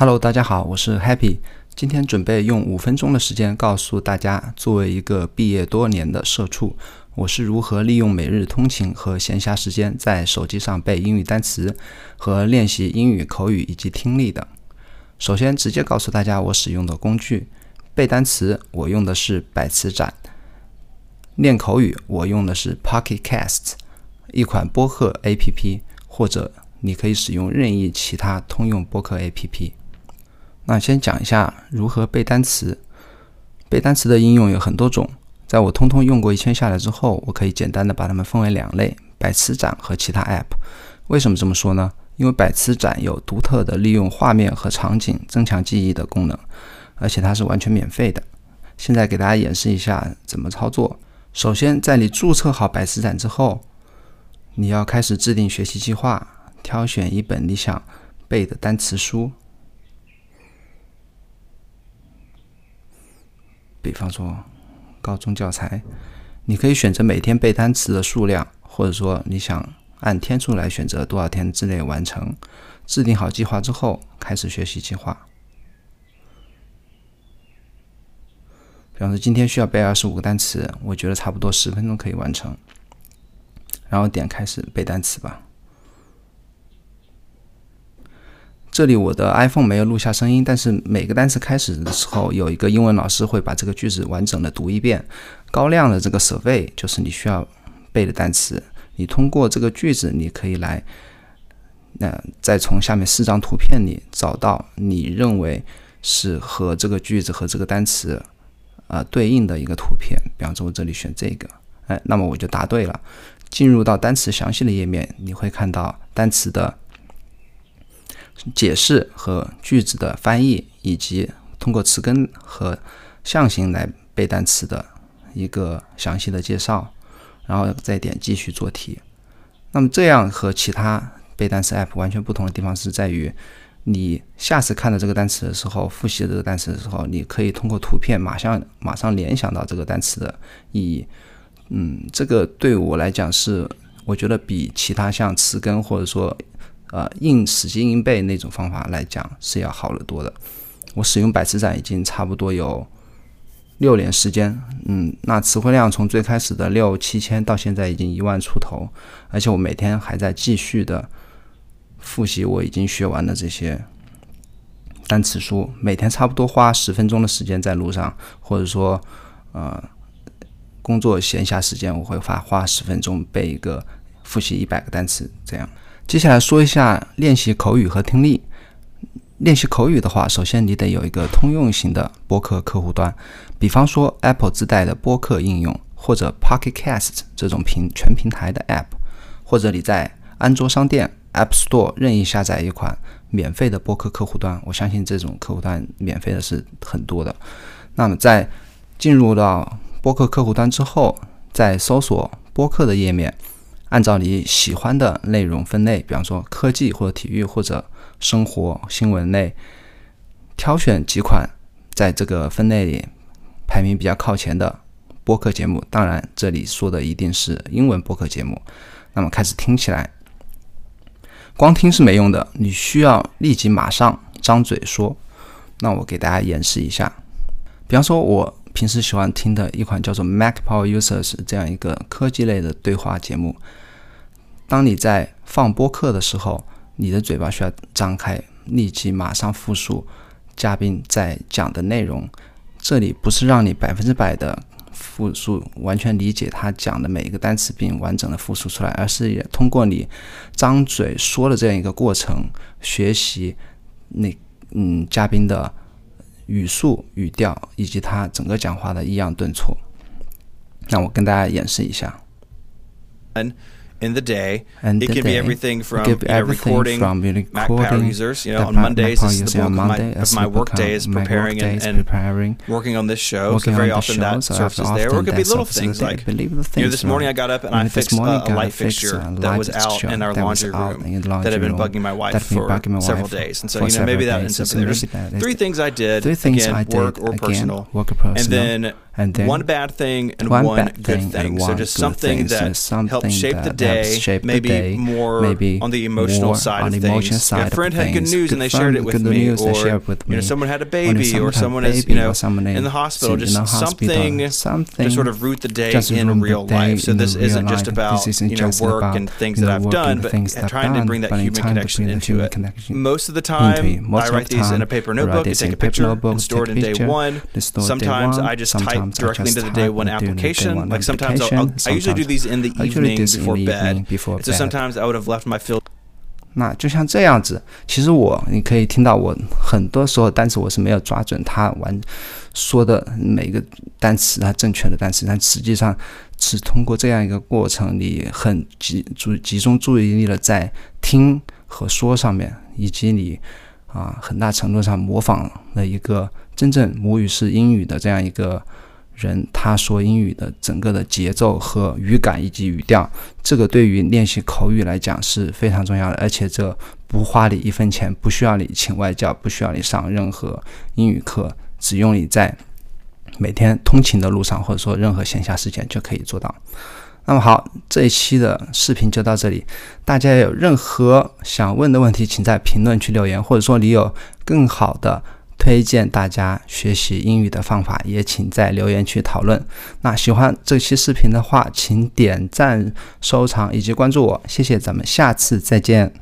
Hello，大家好，我是 Happy。今天准备用五分钟的时间告诉大家，作为一个毕业多年的社畜，我是如何利用每日通勤和闲暇时间在手机上背英语单词和练习英语口语以及听力的。首先，直接告诉大家我使用的工具。背单词，我用的是百词斩；练口语，我用的是 Pocket Cast，一款播客 APP，或者你可以使用任意其他通用播客 APP。那先讲一下如何背单词。背单词的应用有很多种，在我通通用过一圈下来之后，我可以简单的把它们分为两类：百词斩和其他 App。为什么这么说呢？因为百词斩有独特的利用画面和场景增强记忆的功能，而且它是完全免费的。现在给大家演示一下怎么操作。首先，在你注册好百词斩之后，你要开始制定学习计划，挑选一本你想背的单词书。比方说，高中教材，你可以选择每天背单词的数量，或者说你想按天数来选择多少天之内完成。制定好计划之后，开始学习计划。比方说，今天需要背二十五个单词，我觉得差不多十分钟可以完成。然后点开始背单词吧。这里我的 iPhone 没有录下声音，但是每个单词开始的时候，有一个英文老师会把这个句子完整的读一遍。高亮的这个 survey 就是你需要背的单词。你通过这个句子，你可以来，那再从下面四张图片里找到你认为是和这个句子和这个单词啊对应的一个图片。比方说，我这里选这个，哎，那么我就答对了。进入到单词详细的页面，你会看到单词的。解释和句子的翻译，以及通过词根和象形来背单词的一个详细的介绍，然后再点继续做题。那么这样和其他背单词 App 完全不同的地方是在于，你下次看到这个单词的时候，复习这个单词的时候，你可以通过图片马上马上联想到这个单词的意义。嗯，这个对我来讲是我觉得比其他像词根或者说。呃，硬死记硬背那种方法来讲是要好得多的。我使用百词斩已经差不多有六年时间，嗯，那词汇量从最开始的六七千到现在已经一万出头，而且我每天还在继续的复习我已经学完的这些单词书，每天差不多花十分钟的时间在路上，或者说呃工作闲暇时间，我会花花十分钟背一个复习一百个单词这样。接下来说一下练习口语和听力。练习口语的话，首先你得有一个通用型的播客客户端，比方说 Apple 自带的播客应用，或者 Pocket Cast 这种平全平台的 App，或者你在安卓商店 App Store 任意下载一款免费的播客客户端。我相信这种客户端免费的是很多的。那么在进入到播客客户端之后，在搜索播客的页面。按照你喜欢的内容分类，比方说科技或者体育或者生活新闻类，挑选几款在这个分类里排名比较靠前的播客节目。当然，这里说的一定是英文播客节目。那么开始听起来，光听是没用的，你需要立即马上张嘴说。那我给大家演示一下，比方说我。平时喜欢听的一款叫做 Mac Power Users 这样一个科技类的对话节目。当你在放播客的时候，你的嘴巴需要张开，立即马上复述嘉宾在讲的内容。这里不是让你百分之百的复述，完全理解他讲的每一个单词并完整的复述出来，而是也通过你张嘴说的这样一个过程，学习那嗯嘉宾的。语速、语调以及他整个讲话的抑扬顿挫，那我跟大家演示一下。In the day. And it can be everything from you know, recording, from recording Mac Power users. You know, on Mondays is the bulk Monday, of my, of my work day is preparing and, and preparing, working on this show. So very often that surfaces there. Or it could be little things like, you know, this morning I got up and I fixed a, a light fixture that was out in our laundry room that had been bugging my wife for several days. And so, you know, maybe that ends up there. There's three things I did, again, work or personal. And then and then one bad thing and one, one good thing. thing. And so just something that so helps shape that the day, shape maybe the day, more maybe on the emotional side on of things. side a friend had good news and they shared it with me, news, or you know, someone had a baby, someone or someone is you know someone in the hospital. Just the hospital. something something to sort of root the day in real life. So this isn't just about isn't you know work and things that I've done, but things that I've trying to bring that human connection into it. connection Most of the time. I write these in a paper notebook. write You this take a picture and store it in day one. then store it day Sometimes. I just type Sometimes directly into the day one the application. one Like sometimes I'll, I'll, application. I usually do these in the evening do this in before the bed. evening before So bed. sometimes I would have left my field 那就像这样子，其实我你可以听到我很多时候单词我是没有抓准它完说的每个单词它正确的单词，但实际上只通过这样一个过程，你很集注集中注意力的在听和说上面，以及你啊很大程度上模仿了一个真正母语是英语的这样一个。人他说英语的整个的节奏和语感以及语调，这个对于练习口语来讲是非常重要的，而且这不花你一分钱，不需要你请外教，不需要你上任何英语课，只用你在每天通勤的路上，或者说任何闲暇时间就可以做到。那么好，这一期的视频就到这里。大家有任何想问的问题，请在评论区留言，或者说你有更好的。推荐大家学习英语的方法，也请在留言区讨论。那喜欢这期视频的话，请点赞、收藏以及关注我，谢谢，咱们下次再见。